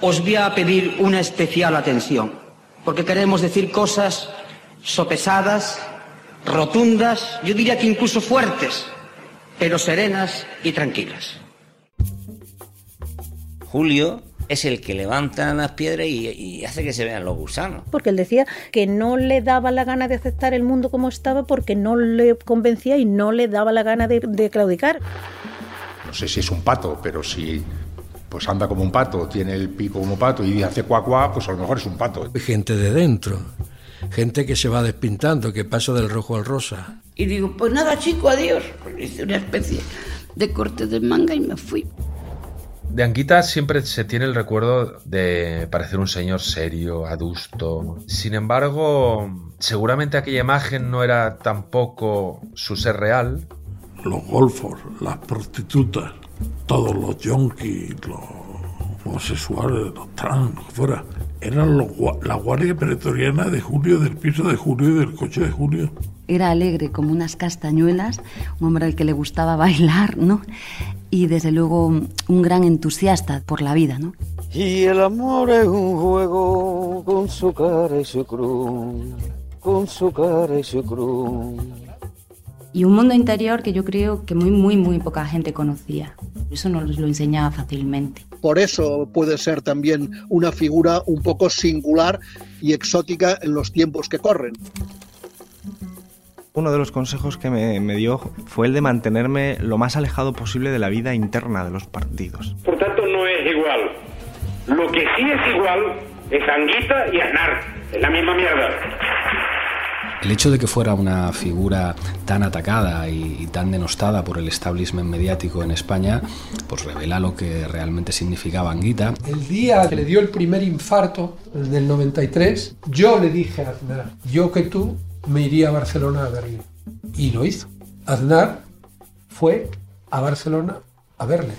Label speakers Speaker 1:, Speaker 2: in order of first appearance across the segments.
Speaker 1: Os voy a pedir una especial atención, porque queremos decir cosas sopesadas, rotundas, yo diría que incluso fuertes, pero serenas y tranquilas.
Speaker 2: Julio es el que levanta las piedras y, hace que se vean los gusanos.
Speaker 3: Porque él decía que no le daba la gana de aceptar el mundo como estaba porque no le convencía y no le daba la gana de, de claudicar.
Speaker 4: No sé si es un pato, pero si pues anda como un pato, tiene el pico como pato y hace cuá cuá, pues a lo mejor es un pato.
Speaker 5: Gente de dentro, gente que se va despintando, que pasa del rojo al rosa.
Speaker 6: Y digo, pues nada chico, adiós. Hice una especie de corte de manga y me fui.
Speaker 7: De Anguita siempre se tiene el recuerdo de parecer un señor serio, adusto. Sin embargo, seguramente aquella imagen no era tampoco su ser real.
Speaker 8: Los golfos, las prostitutas, todos los yonkis, los homosexuales, los trans, fuera, eran la guardia pretoriana de Julio, del piso de Julio y del coche de Julio.
Speaker 9: Era alegre como unas castañuelas, un hombre al que le gustaba bailar, ¿no? Y desde luego un gran entusiasta por la vida, ¿no?
Speaker 10: Y el amor es un juego con su cara y su cruz, con su cara y su cruz
Speaker 9: y un mundo interior que yo creo que muy, muy, muy poca gente conocía. Eso nos lo enseñaba fácilmente.
Speaker 11: Por eso puede ser también una figura un poco singular y exótica en los tiempos que corren.
Speaker 12: Uno de los consejos que me, me, dio fue el de mantenerme lo más alejado posible de la vida interna de los partidos.
Speaker 13: Por tanto, no es igual. Lo que sí es igual es Anguita y Aznar. Es la misma mierda.
Speaker 14: El hecho de que fuera una figura tan atacada y, tan denostada por el establishment mediático en España, pues revela lo que realmente significaba Anguita.
Speaker 15: El día que le dio el primer infarto, el 93, yo le dije a Aznar, yo que tú me iría a Barcelona a verle. Y lo hizo. Aznar fue a Barcelona a verle.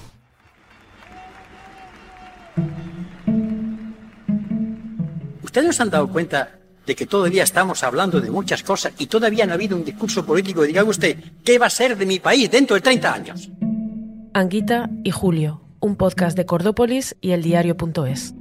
Speaker 1: ¿Ustedes no se han dado cuenta de que todavía estamos hablando de muchas cosas y todavía no ha habido un discurso político diga usted, ¿qué va a ser de mi país dentro de 30 años?
Speaker 16: Anguita y Julio, un podcast de Cordópolis y el diario.es.